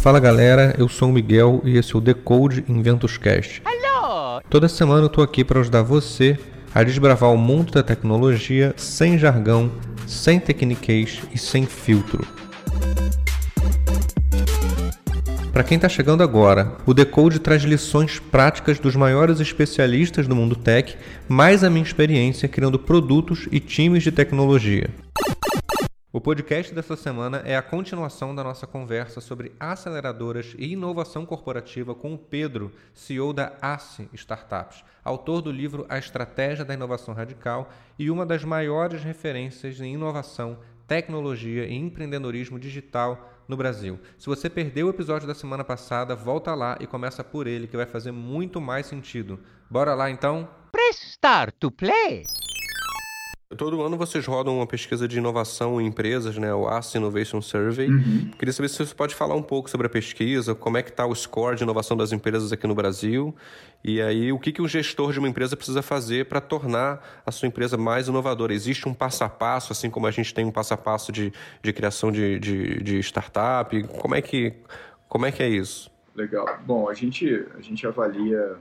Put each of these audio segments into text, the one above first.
Fala galera, eu sou o Miguel e esse é o Decode Inventos Cast. Hello! Toda semana eu tô aqui para ajudar você a desbravar o mundo da tecnologia sem jargão, sem tecniquez e sem filtro. Para quem está chegando agora, o Decode traz lições práticas dos maiores especialistas do mundo tech, mais a minha experiência criando produtos e times de tecnologia. O podcast dessa semana é a continuação da nossa conversa sobre aceleradoras e inovação corporativa com o Pedro, CEO da ACE Startups, autor do livro A Estratégia da Inovação Radical e uma das maiores referências em inovação, tecnologia e empreendedorismo digital no Brasil. Se você perdeu o episódio da semana passada, volta lá e começa por ele, que vai fazer muito mais sentido. Bora lá então? Press start to play! Todo ano vocês rodam uma pesquisa de inovação em empresas, né? O ACE Innovation Survey. Uhum. Queria saber se você pode falar um pouco sobre a pesquisa, como é que está o score de inovação das empresas aqui no Brasil. E aí, o que, que o gestor de uma empresa precisa fazer para tornar a sua empresa mais inovadora? Existe um passo a passo, assim como a gente tem um passo a passo de, de criação de, de, de startup? Como é, que, como é que é isso? Legal. Bom, a gente, a gente avalia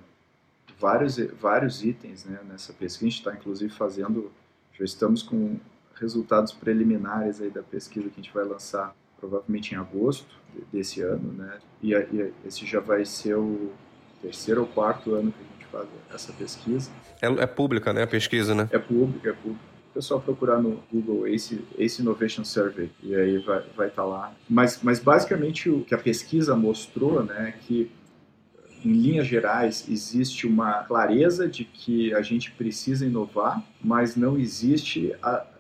vários, vários itens né, nessa pesquisa. A gente está, inclusive, fazendo já estamos com resultados preliminares aí da pesquisa que a gente vai lançar provavelmente em agosto desse ano, né? E, e esse já vai ser o terceiro ou quarto ano que a gente faz essa pesquisa. É, é pública, né, a pesquisa, né? É pública, é pública. O pessoal procurar no Google Ace, Ace Innovation Survey e aí vai vai estar tá lá. Mas, mas basicamente o que a pesquisa mostrou, né, é que em linhas gerais, existe uma clareza de que a gente precisa inovar, mas não existe,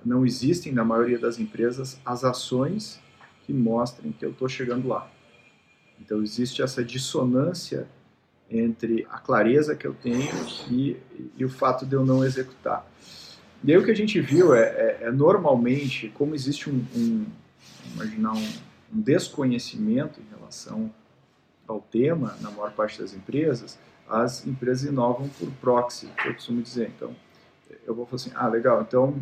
não existem na maioria das empresas as ações que mostrem que eu estou chegando lá. Então existe essa dissonância entre a clareza que eu tenho e, e o fato de eu não executar. E aí o que a gente viu é, é, é normalmente como existe um, um imaginar um, um desconhecimento em relação ao tema, na maior parte das empresas, as empresas inovam por proxy, que eu costumo dizer. Então, eu vou falar assim, ah, legal, então,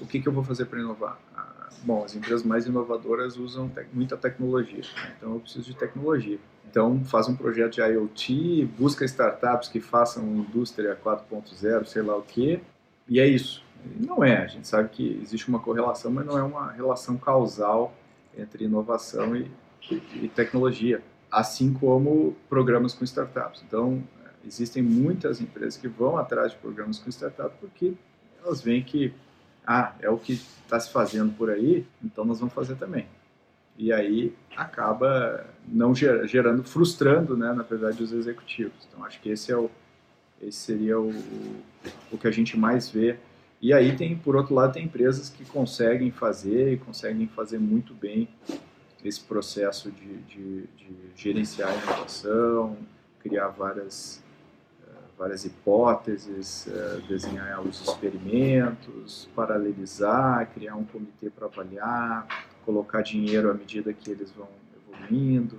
o que, que eu vou fazer para inovar? Ah, bom, as empresas mais inovadoras usam te muita tecnologia, né? então eu preciso de tecnologia. Então, faz um projeto de IoT, busca startups que façam indústria 4.0, sei lá o quê, e é isso. Não é, a gente sabe que existe uma correlação, mas não é uma relação causal entre inovação e, e tecnologia assim como programas com startups. Então, existem muitas empresas que vão atrás de programas com startups porque elas veem que ah, é o que está se fazendo por aí, então nós vamos fazer também. E aí acaba não gerando, frustrando, né, na verdade, os executivos. Então, acho que esse é o esse seria o, o que a gente mais vê. E aí tem, por outro lado, tem empresas que conseguem fazer e conseguem fazer muito bem esse processo de, de, de gerenciar a inovação, criar várias, uh, várias hipóteses, uh, desenhar os experimentos, paralelizar, criar um comitê para avaliar, colocar dinheiro à medida que eles vão evoluindo.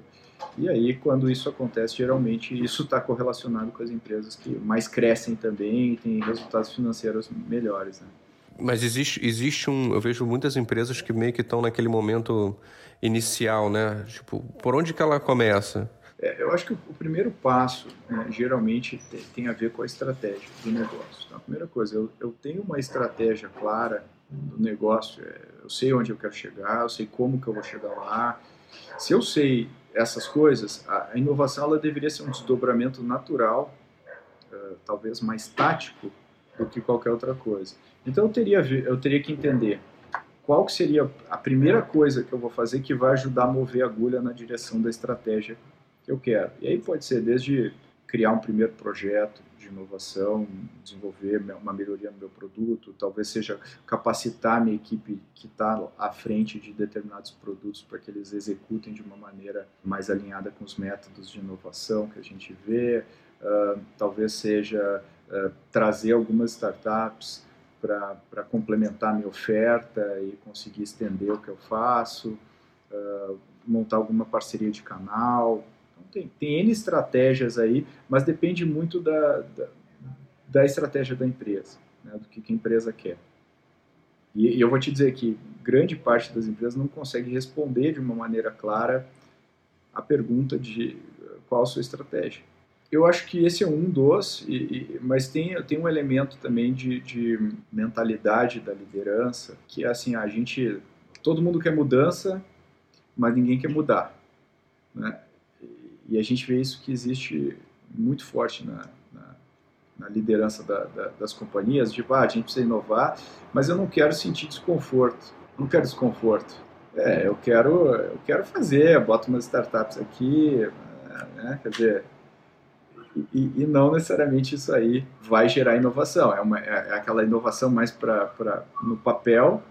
E aí, quando isso acontece, geralmente isso está correlacionado com as empresas que mais crescem também e têm resultados financeiros melhores. Né? Mas existe, existe um. Eu vejo muitas empresas que meio que estão naquele momento inicial, né? Tipo, por onde que ela começa? É, eu acho que o primeiro passo, né, geralmente, tem, a ver com a estratégia do negócio. Então, a primeira coisa, eu, eu tenho uma estratégia clara do negócio, é, eu sei onde eu quero chegar, eu sei como que eu vou chegar lá. Se eu sei essas coisas, a, a inovação ela deveria ser um desdobramento natural, uh, talvez mais tático do que qualquer outra coisa. Então eu teria, eu teria que entender qual que seria a primeira coisa que eu vou fazer que vai ajudar a mover a agulha na direção da estratégia que eu quero. E aí pode ser desde criar um primeiro projeto de inovação, desenvolver uma melhoria no meu produto, talvez seja capacitar a minha equipe que está à frente de determinados produtos para que eles executem de uma maneira mais alinhada com os métodos de inovação que a gente vê, uh, talvez seja uh, trazer algumas startups para complementar minha oferta e conseguir estender o que eu faço, uh, montar alguma parceria de canal. Então, tem, tem N estratégias aí, mas depende muito da, da, da estratégia da empresa, né, do que, que a empresa quer. E, e eu vou te dizer que grande parte das empresas não consegue responder de uma maneira clara a pergunta de qual a sua estratégia. Eu acho que esse é um dos, e, e, mas tem, tem um elemento também de, de mentalidade da liderança, que é assim, a gente, todo mundo quer mudança, mas ninguém quer mudar. Né? E a gente vê isso que existe muito forte na, na, na liderança da, da, das companhias, de ah, a gente precisa inovar, mas eu não quero sentir desconforto, não quero desconforto. É, eu quero, eu quero fazer, boto umas startups aqui, né? quer dizer, e, e, não necessariamente isso aí vai gerar inovação. É, uma, é, é aquela inovação mais pra, pra, no papel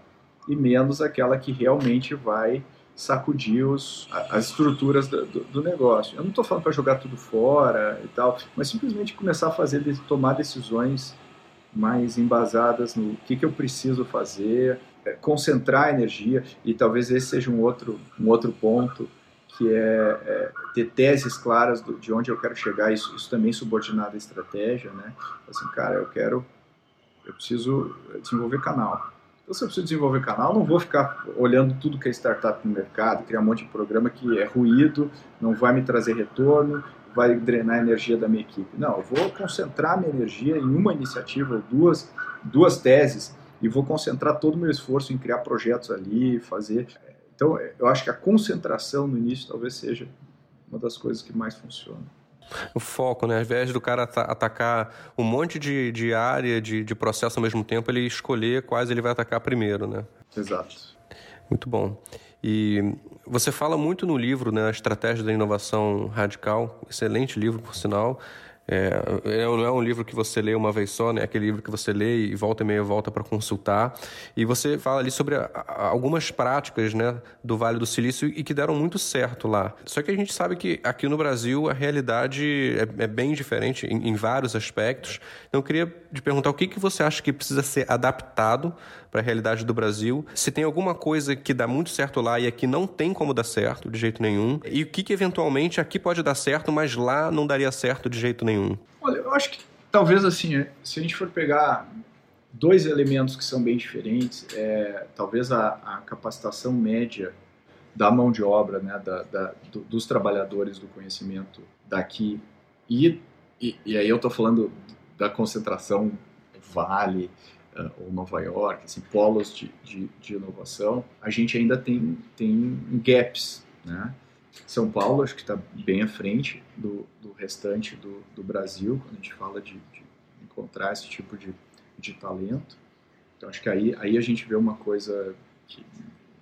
e menos aquela que realmente vai sacudir os, as estruturas do, do, negócio. Eu não estou falando para jogar tudo fora e tal, mas simplesmente começar a fazer, tomar decisões mais embasadas no que, que eu preciso fazer, é, concentrar energia e talvez esse seja um outro, um outro ponto que é, é ter teses claras do, de onde eu quero chegar, isso, isso também subordinado à estratégia, né? Assim, cara, eu quero, eu preciso desenvolver canal. Então, se eu preciso desenvolver canal, não vou ficar olhando tudo que é startup no mercado, criar um monte de programa que é ruído, não vai me trazer retorno, vai drenar a energia da minha equipe. Não, eu vou concentrar minha energia em uma iniciativa ou duas, duas teses e vou concentrar todo o meu esforço em criar projetos ali, fazer. Então, eu acho que a concentração no início talvez seja uma das coisas que mais funciona o foco, né? Ao invés do cara atacar um monte de, de área, de, de processo ao mesmo tempo, ele escolher quais ele vai atacar primeiro, né? Exato. Muito bom. E você fala muito no livro, né, a Estratégia da Inovação Radical, excelente livro, por sinal. É, é, não é um livro que você lê uma vez só, né? É aquele livro que você lê e volta e meia volta para consultar. E você fala ali sobre a, a, algumas práticas né, do Vale do Silício e que deram muito certo lá. Só que a gente sabe que aqui no Brasil a realidade é, é bem diferente em, em, vários aspectos. Então eu queria te perguntar o que, que você acha que precisa ser adaptado para a realidade do Brasil, se tem alguma coisa que dá muito certo lá e aqui não tem como dar certo de jeito nenhum, e o que, que eventualmente aqui pode dar certo, mas lá não daria certo de jeito nenhum. Olha, eu acho que talvez assim, é, se a gente for pegar dois elementos que são bem diferentes, é, talvez a, a capacitação média da mão de obra, né, da, da, do, dos trabalhadores do conhecimento daqui e, e, e aí eu estou falando da concentração Vale, uh, ou Nova York, assim, polos de, de, de, inovação, a gente ainda tem, tem gaps, né? São Paulo acho que está bem à frente do, do restante do, do, Brasil quando a gente fala de, de encontrar esse tipo de, de talento. Então acho que aí, aí a gente vê uma coisa que,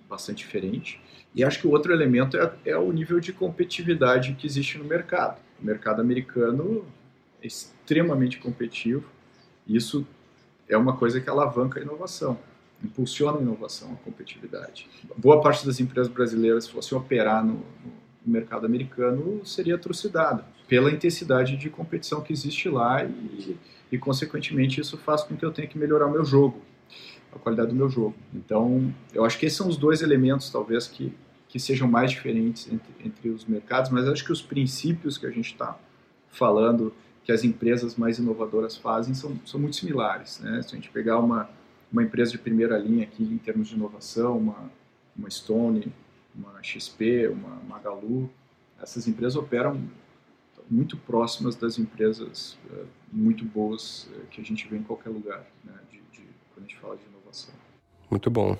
bastante diferente. E acho que o outro elemento é, é o nível de competitividade que existe no mercado. O mercado americano é extremamente competitivo. Isso é uma coisa que alavanca a inovação, impulsiona a inovação, a competitividade. Boa parte das empresas brasileiras, se fossem operar no, no mercado americano, seria trucidada pela intensidade de competição que existe lá e, e, consequentemente, isso faz com que eu tenha que melhorar o meu jogo, a qualidade do meu jogo. Então, eu acho que esses são os dois elementos, talvez, que, que sejam mais diferentes entre, entre os mercados, mas acho que os princípios que a gente está falando que as empresas mais inovadoras fazem são, são muito similares. Né? Se a gente pegar uma, uma empresa de primeira linha aqui em termos de inovação, uma, uma Stone, uma XP, uma Magalu, essas empresas operam muito próximas das empresas uh, muito boas uh, que a gente vê em qualquer lugar, né? de, de, quando a gente fala de inovação. Muito bom.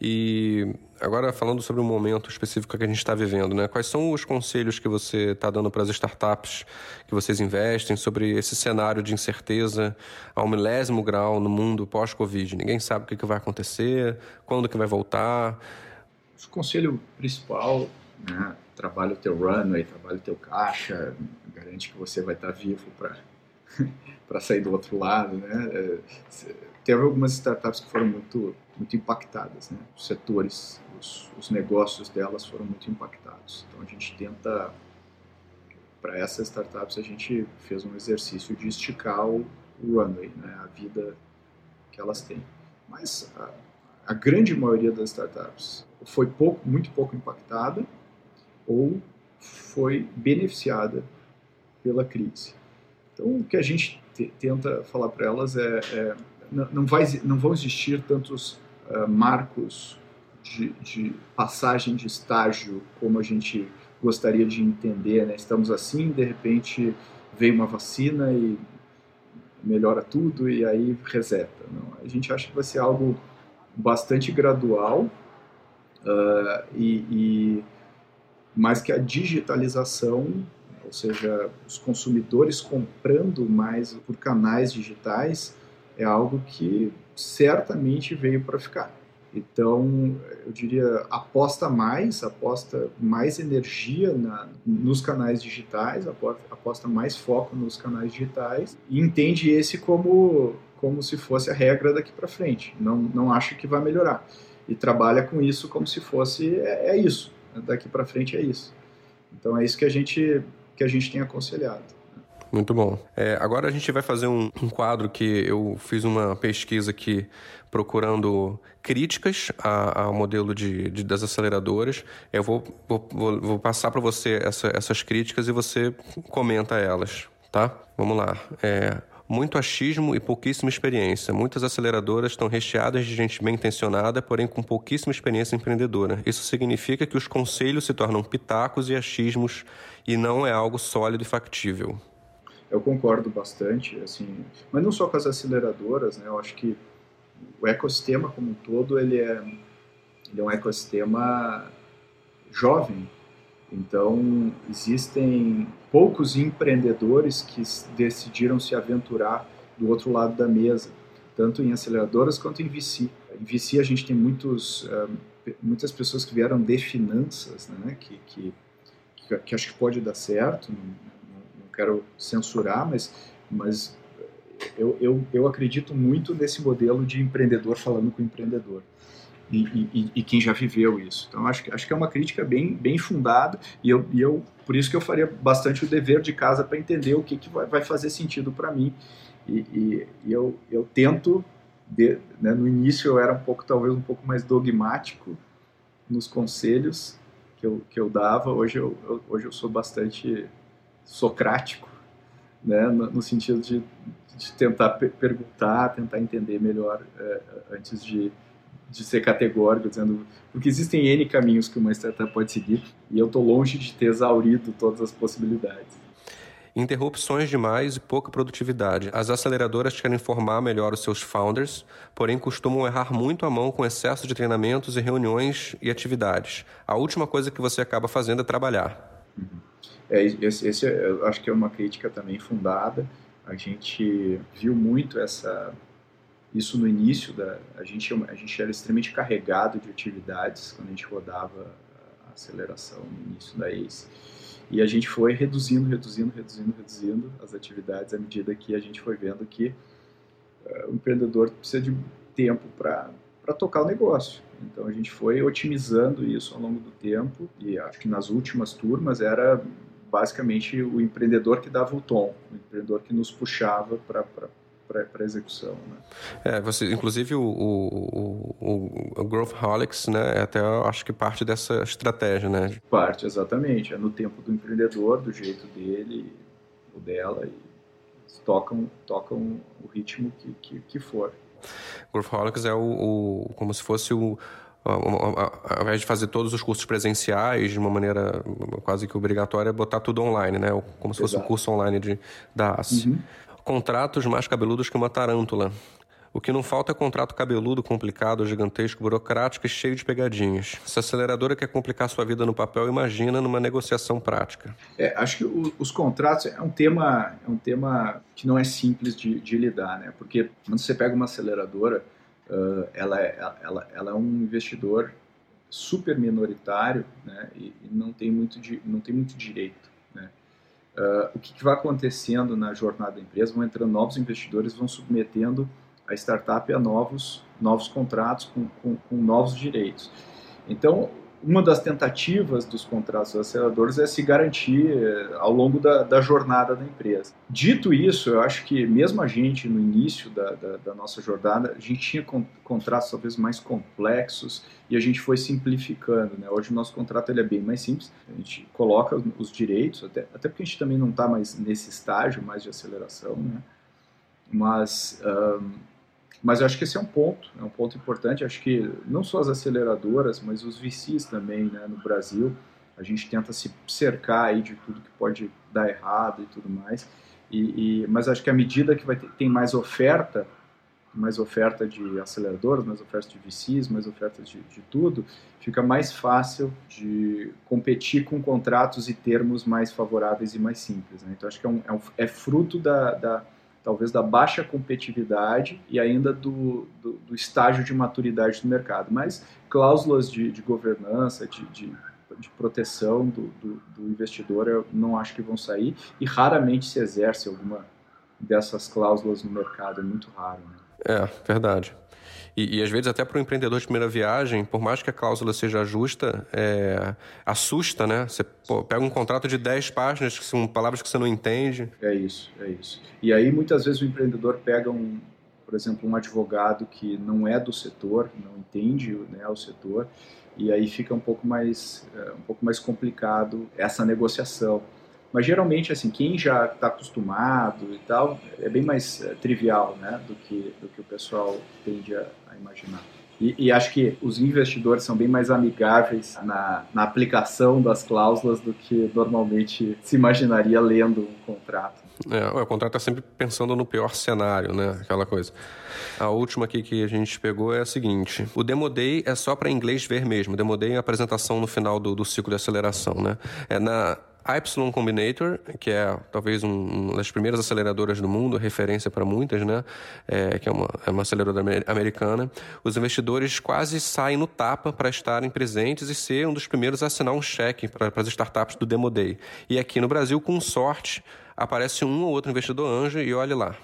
E agora falando sobre o momento específico que a gente está vivendo, né? Quais são os conselhos que você está dando para as startups que vocês investem sobre esse cenário de incerteza ao milésimo grau no mundo pós-Covid? Ninguém sabe o que, que vai acontecer, quando que vai voltar. O conselho principal, né? Trabalha o teu runway, trabalha o teu caixa, garante que você vai estar vivo para para sair do outro lado, né? É, teve algumas startups que foram muito muito impactadas, né? Os setores, os, os negócios delas foram muito impactados. Então a gente tenta para essas startups a gente fez um exercício de esticar o, o runway, né? A vida que elas têm. Mas a, a grande maioria das startups foi pouco, muito pouco impactada ou foi beneficiada pela crise. Então, o que a gente tenta falar para elas é, é não, não, vai, não vão existir tantos uh, marcos de, de, passagem de estágio como a gente gostaria de entender, né? Estamos assim, de repente veio uma vacina e melhora tudo e aí reseta. Não, a gente acha que vai ser algo bastante gradual uh, e, e mais que a digitalização, ou seja, os consumidores comprando mais por canais digitais, é algo que certamente veio para ficar. Então, eu diria, aposta mais, aposta mais energia na, nos canais digitais, aposta mais foco nos canais digitais e entende esse como, como se fosse a regra daqui para frente. Não, não acha que vai melhorar. E trabalha com isso como se fosse, é, é isso, daqui para frente é isso. Então, é isso que a gente, que a gente tem aconselhado. Muito bom. É, agora a gente vai fazer um, um, quadro que eu fiz uma pesquisa aqui procurando críticas ao modelo de, de, das aceleradoras. Eu vou, vou, vou, passar para você essa, essas críticas e você comenta elas, tá? Vamos lá. É, muito achismo e pouquíssima experiência. Muitas aceleradoras estão recheadas de gente bem intencionada, porém com pouquíssima experiência empreendedora. Isso significa que os conselhos se tornam pitacos e achismos e não é algo sólido e factível eu concordo bastante, assim, mas não só com as aceleradoras, né? Eu acho que o ecossistema como um todo ele é, ele é um ecossistema jovem. Então existem poucos empreendedores que decidiram se aventurar do outro lado da mesa, tanto em aceleradoras quanto em VC. Em VC a gente tem muitos, muitas pessoas que vieram de finanças, né? Que, que, que, acho que pode dar certo quero censurar, mas, mas eu, eu, eu acredito muito nesse modelo de empreendedor falando com empreendedor. E, e, e, quem já viveu isso. Então, acho, acho que é uma crítica bem, bem fundada e eu, e eu, por isso que eu faria bastante o dever de casa para entender o que, que vai, vai fazer sentido para mim. E, e, eu, eu tento, de, né, no início eu era um pouco, talvez um pouco mais dogmático nos conselhos que eu, que eu dava, hoje eu, eu hoje eu sou bastante socrático, né, no, no sentido de, de tentar perguntar, tentar entender melhor é, antes de, de ser categórico, dizendo porque existem n caminhos que uma startup pode seguir e eu estou longe de ter exaurido todas as possibilidades. Interrupções demais e pouca produtividade. As aceleradoras querem formar melhor os seus founders, porém costumam errar muito a mão com excesso de treinamentos e reuniões e atividades. A última coisa que você acaba fazendo é trabalhar. Uhum. É, esse, esse eu acho que é uma crítica também fundada. A gente viu muito essa isso no início da a gente a gente era extremamente carregado de atividades quando a gente rodava a aceleração no início da ACE. E a gente foi reduzindo, reduzindo, reduzindo, reduzindo as atividades à medida que a gente foi vendo que uh, o empreendedor precisa de tempo para tocar o negócio. Então a gente foi otimizando isso ao longo do tempo e acho que nas últimas turmas era basicamente o empreendedor que dava o tom, o empreendedor que nos puxava para para execução. Né? É, você, inclusive o, o, o, o Growthholics, né, é até acho que parte dessa estratégia, né? Parte, exatamente. É no tempo do empreendedor, do jeito dele ou dela, e tocam, tocam o ritmo que, que, que for. Growthholics é o, o, como se fosse o ao invés de fazer todos os cursos presenciais de uma maneira quase que obrigatória, botar tudo online, né? Como se fosse Exato. um curso online de, da AS. Uhum. Contratos mais cabeludos que uma tarântula. O que não falta é contrato cabeludo, complicado, gigantesco, burocrático e cheio de pegadinhas. Se a aceleradora quer complicar sua vida no papel, imagina numa negociação prática. É, acho que o, os contratos é um tema é um tema que não é simples de, de lidar, né? Porque quando você pega uma aceleradora, uh, ela, é, ela, ela é um investidor super minoritário né, e, e, não, tem muito, não tem muito direito. Uh, o que, que, vai acontecendo na jornada da empresa? Vão entrando novos investidores, vão submetendo a startup a novos, novos contratos com, com, com novos direitos. Então, uma das tentativas dos contratos aceleradores é se garantir eh, ao longo da, da, jornada da empresa. Dito isso, eu acho que mesmo a gente, no início da, da, da nossa jornada, a gente tinha con contratos talvez mais complexos e a gente foi simplificando. Né? Hoje o nosso contrato ele é bem mais simples, a gente coloca os direitos, até, até porque a gente também não está mais nesse estágio mais de aceleração, né? mas... Um, mas eu acho que esse é um ponto, é um ponto importante. Acho que não só as aceleradoras, mas os VCs também, né, no Brasil, a gente tenta se cercar aí de tudo que pode dar errado e tudo mais. E, e mas acho que à medida que vai ter, tem mais oferta, mais oferta de aceleradores, mais oferta de VCs, mais oferta de, de tudo, fica mais fácil de competir com contratos e termos mais favoráveis e mais simples. Né? Então acho que é, um, é, um, é fruto da, da, talvez da baixa competitividade e ainda do, do, do, estágio de maturidade do mercado. Mas cláusulas de, de governança, de, de, de proteção do, do, do, investidor, eu não acho que vão sair e raramente se exerce alguma dessas cláusulas no mercado, é muito raro. Né? É, verdade. E, e, às vezes até para o empreendedor de primeira viagem, por mais que a cláusula seja justa, é, assusta, né? Você pô, pega um contrato de 10 páginas, que são palavras que você não entende. É isso, é isso. E aí muitas vezes o empreendedor pega um, por exemplo, um advogado que não é do setor, não entende né, o setor, e aí fica um pouco mais, é, um pouco mais complicado essa negociação. Mas geralmente, assim, quem já está acostumado e tal, é bem mais é, trivial, né, do que, do que o pessoal tende a, a imaginar. E, e, acho que os investidores são bem mais amigáveis na, na aplicação das cláusulas do que normalmente se imaginaria lendo um contrato. É, o contrato está sempre pensando no pior cenário, né? Aquela coisa. A última aqui que a gente pegou é a seguinte: o Demo Day é só para inglês ver mesmo. Demo Day é a apresentação no final do, do ciclo de aceleração, né? É na Y Combinator, que é talvez um, uma das primeiras aceleradoras do mundo, referência para muitas, né? É, que é uma, é uma aceleradora americana. Os investidores quase saem no tapa para estarem presentes e ser um dos primeiros a assinar um cheque para as startups do Demo Day. E aqui no Brasil, com sorte, aparece um ou outro investidor anjo e olhe lá.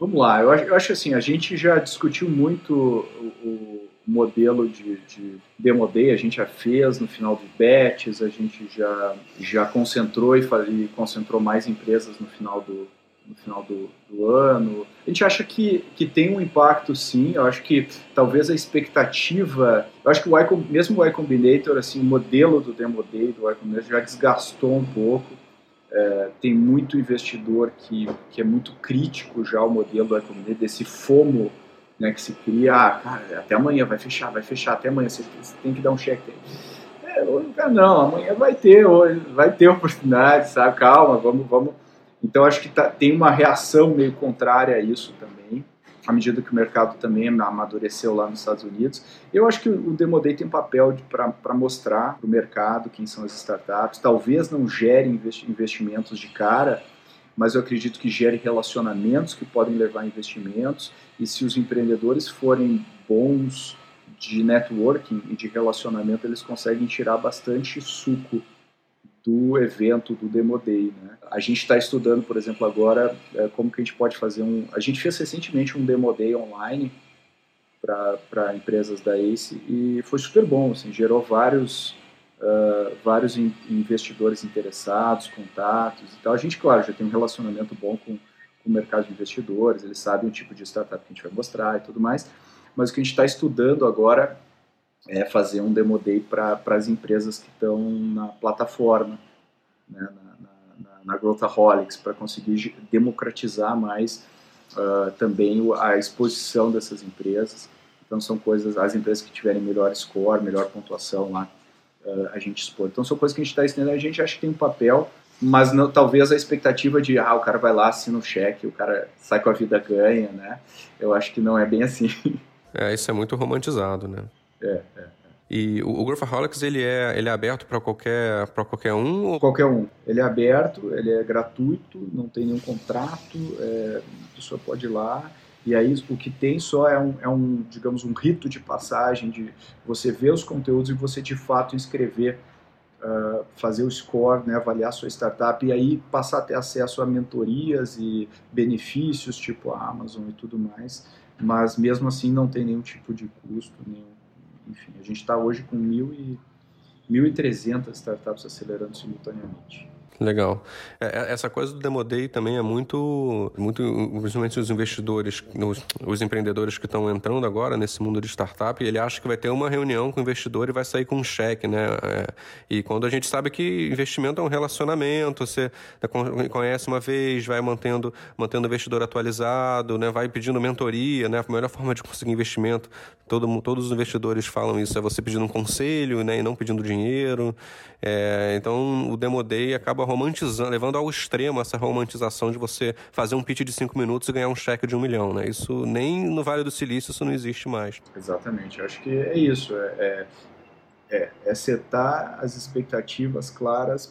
Vamos lá, eu acho, eu acho assim, a gente já discutiu muito o, o modelo de, de Demo Day, a gente já fez no final do BETS, a gente já, já concentrou e, e concentrou mais empresas no final do, no final do, do, ano. A gente acha que, que tem um impacto, sim. Eu acho que talvez a expectativa. Eu acho que o mesmo o Y Combinator, assim, o modelo do Demo Day, do Y Combinator, já desgastou um pouco. É, tem muito investidor que, que é muito crítico já ao modelo do Y Combinator, desse FOMO né, que se cria, ah, cara, até amanhã vai fechar, vai fechar, até amanhã você, tem que dar um cheque. É, não, amanhã vai ter, hoje vai ter oportunidade, sabe? Calma, vamos, vamos. Então acho que tá, tem uma reação meio contrária a isso também, à medida que o mercado também amadureceu lá nos Estados Unidos. Eu acho que o Demo Day tem um papel para mostrar para o mercado quem são as startups. Talvez não gere investimentos de cara, mas eu acredito que gere relacionamentos que podem levar a investimentos e se os empreendedores forem bons de networking e de relacionamento, eles conseguem tirar bastante suco do evento, do Demo Day. Né? A gente está estudando, por exemplo, agora é, como que a gente pode fazer um... A gente fez recentemente um Demo Day online para empresas da ACE e foi super bom, assim, gerou vários vários in, investidores interessados, contatos e tal. A gente, claro, já tem um relacionamento bom com, com o mercado de investidores, eles sabem o tipo de startup que a gente vai mostrar e tudo mais, mas o que a gente está estudando agora é fazer um demo day para as empresas que estão na plataforma, né, na, na, na Growthaholics, para conseguir democratizar mais uh, também a exposição dessas empresas. Então são coisas, as empresas que tiverem melhor score, melhor pontuação lá, uh, a gente expor. Então são coisas que a gente está estudando, a gente acha que tem um papel, mas não, talvez a expectativa de, ah, o cara vai lá, assina o um cheque, o cara sai com a vida ganha, né? Eu acho que não é bem assim. É, isso é muito romantizado, né? É, é. E o, o Growthaholics, ele é, ele é aberto para qualquer, qualquer um? Ou... Qualquer um. Ele é aberto, ele é gratuito, não tem nenhum contrato, é, a pessoa pode ir lá e aí o que tem só é um, é um, digamos, um rito de passagem de você ver os conteúdos e você de fato inscrever, uh, fazer o score, né, avaliar sua startup e aí passar a ter acesso a mentorias e benefícios tipo a Amazon e tudo mais. Mas mesmo assim não tem nenhum tipo de custo, nenhum, enfim, a gente está hoje com mil e 1.300 startups acelerando simultaneamente. Legal. É, é, essa coisa do Demo Day também é muito, muito principalmente os investidores, os, os empreendedores que estão entrando agora nesse mundo de startup, ele acha que vai ter uma reunião com o investidor e vai sair com um cheque, né? É, e quando a gente sabe que investimento é um relacionamento, você conhece uma vez, vai mantendo, mantendo o investidor atualizado, né? Vai pedindo mentoria, né? A melhor forma de conseguir investimento, todo, todos os investidores falam isso, é você pedindo um conselho, né? E não pedindo dinheiro. É, então, o Demo Day acaba romantizando, levando ao extremo essa romantização de você fazer um pitch de cinco minutos e ganhar um cheque de um milhão, né? Isso nem no Vale do Silício isso não existe mais. Exatamente. Eu acho que é isso. É, é, é, é setar as expectativas claras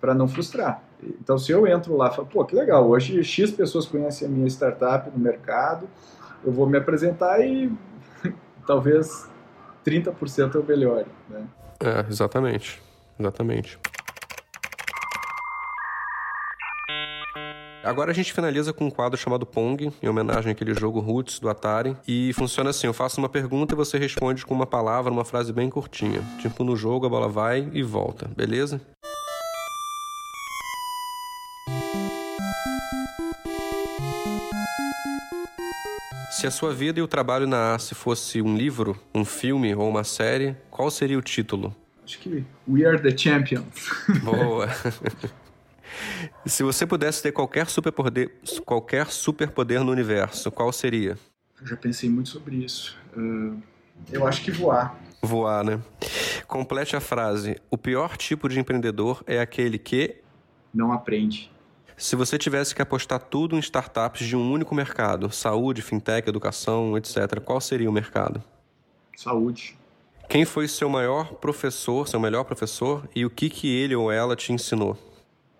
para não frustrar. Então, se eu entro lá e falo, pô, que legal, hoje X pessoas conhecem a minha startup no mercado, eu vou me apresentar e talvez 30% eu melhore, né? É, exatamente. Exatamente. Agora a gente finaliza com um quadro chamado Pong, em homenagem àquele jogo Roots do Atari. E funciona assim: eu faço uma pergunta e você responde com uma palavra, uma frase bem curtinha. Tipo, no jogo a bola vai e volta, beleza? Se a sua vida e o trabalho na ACE fosse um livro, um filme ou uma série, qual seria o título? Acho que We Are the Champions. Boa. Se você pudesse ter qualquer superpoder, qualquer superpoder no universo, qual seria? Eu já pensei muito sobre isso. Uh, eu acho que voar. Voar, né? Complete a frase. O pior tipo de empreendedor é aquele que não aprende. Se você tivesse que apostar tudo em startups de um único mercado, saúde, fintech, educação, etc., qual seria o mercado? Saúde. Quem foi seu maior professor, seu melhor professor, e o que, que ele ou ela te ensinou?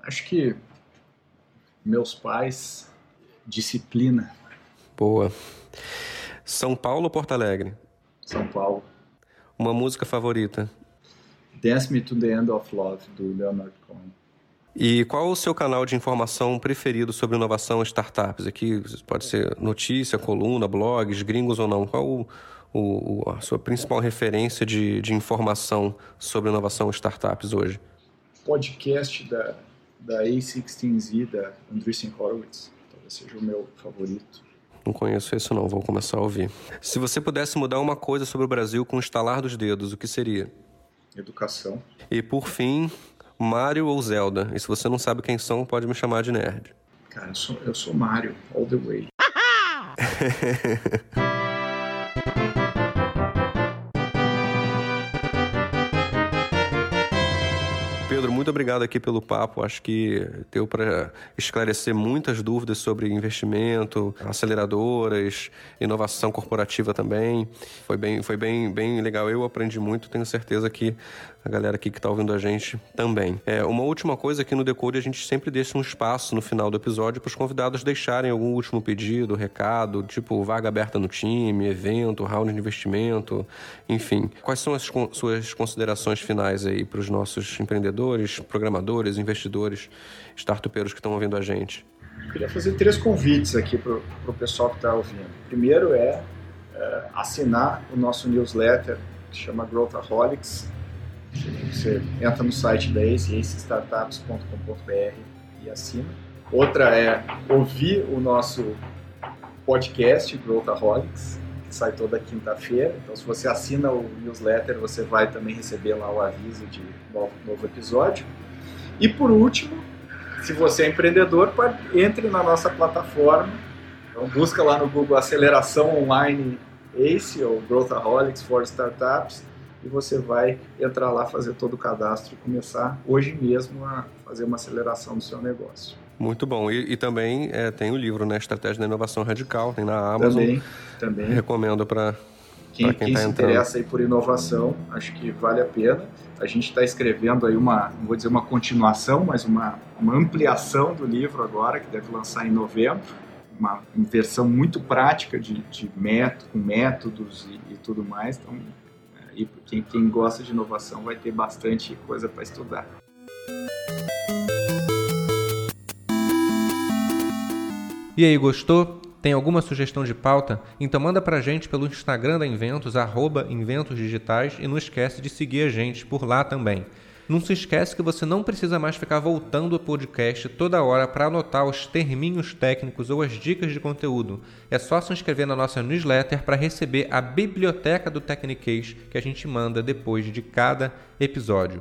Acho que meus pais, disciplina. Boa. São Paulo ou Porto Alegre? São Paulo. Uma música favorita? Dance Me to the End of Love, do Leonard Cohen. E qual o seu canal de informação preferido sobre inovação e startups? Aqui pode ser notícia, coluna, blogs, gringos ou não. Qual o, o, a sua principal referência de, de informação sobre inovação e startups hoje? Podcast da da A16Z da Andreessen Horowitz. Talvez seja o meu favorito. Não conheço isso não, vou começar a ouvir. Se você pudesse mudar uma coisa sobre o Brasil com o estalar dos dedos, o que seria? Educação. E por fim, Mario ou Zelda? E se você não sabe quem são, pode me chamar de nerd. Cara, eu sou, eu sou Mario, all the way. Muito obrigado aqui pelo papo. Acho que deu para esclarecer muitas dúvidas sobre investimento, aceleradoras, inovação corporativa também. Foi bem, foi bem, bem legal. Eu aprendi muito, tenho certeza que a galera aqui que está ouvindo a gente também. É, uma última coisa aqui no Decode, a gente sempre deixa um espaço no final do episódio para os convidados deixarem algum último pedido, recado, tipo vaga aberta no time, evento, round de investimento, enfim. Quais são as suas considerações finais aí para os nossos empreendedores, programadores, investidores, startupeiros que estão ouvindo a gente? Eu queria fazer três convites aqui para o pessoal que está ouvindo. Primeiro é, é assinar o nosso newsletter que chama Growthaholics você entra no site da ACE, acestartups.com.br e assina. Outra é ouvir o nosso podcast Growthaholics, que sai toda quinta-feira. Então, se você assina o newsletter, você vai também receber lá o aviso de novo, novo episódio. E por último, se você é empreendedor, entre na nossa plataforma. Então, busca lá no Google Aceleração Online ACE ou Growthaholics for Startups e você vai entrar lá, fazer todo o cadastro e começar hoje mesmo a fazer uma aceleração do seu negócio. Muito bom. E, e também é, tem o livro, né? Estratégia da Inovação Radical, tem na Amazon. Também, também. Recomendo para quem, quem, quem tá se entrando. interessa aí por inovação, acho que vale a pena. A gente está escrevendo aí uma, não vou dizer uma continuação, mas uma, uma ampliação do livro agora, que deve lançar em novembro. Uma, versão muito prática de, de método, com métodos e, e tudo mais. Então, e quem, quem gosta de inovação vai ter bastante coisa para estudar. E aí, gostou? Tem alguma sugestão de pauta? Então manda pra gente pelo Instagram da Inventos, arroba Inventos Digitais, e não esquece de seguir a gente por lá também. Não se esquece que você não precisa mais ficar voltando ao podcast toda hora para anotar os terminhos técnicos ou as dicas de conteúdo. É só se inscrever na nossa newsletter para receber a biblioteca do Technicase que a gente manda depois de cada episódio.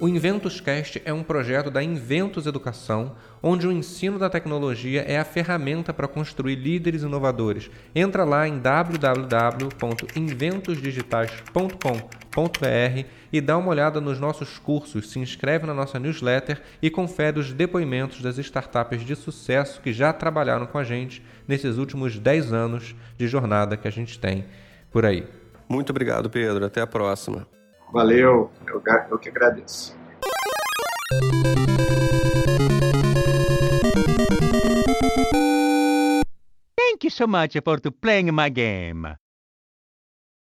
O InventusCast é um projeto da Inventus Educação, onde o ensino da tecnologia é a ferramenta para construir líderes inovadores. Entra lá em www.inventusdigitais.com.br e dá uma olhada nos nossos cursos, se inscreve na nossa newsletter e confere os depoimentos das startups de sucesso que já trabalharam com a gente nesses últimos 10 anos de jornada que a gente tem por aí. Muito obrigado, Pedro. Até a próxima. Valeu, eu, eu que agradeço. Thank you so much for playing my game.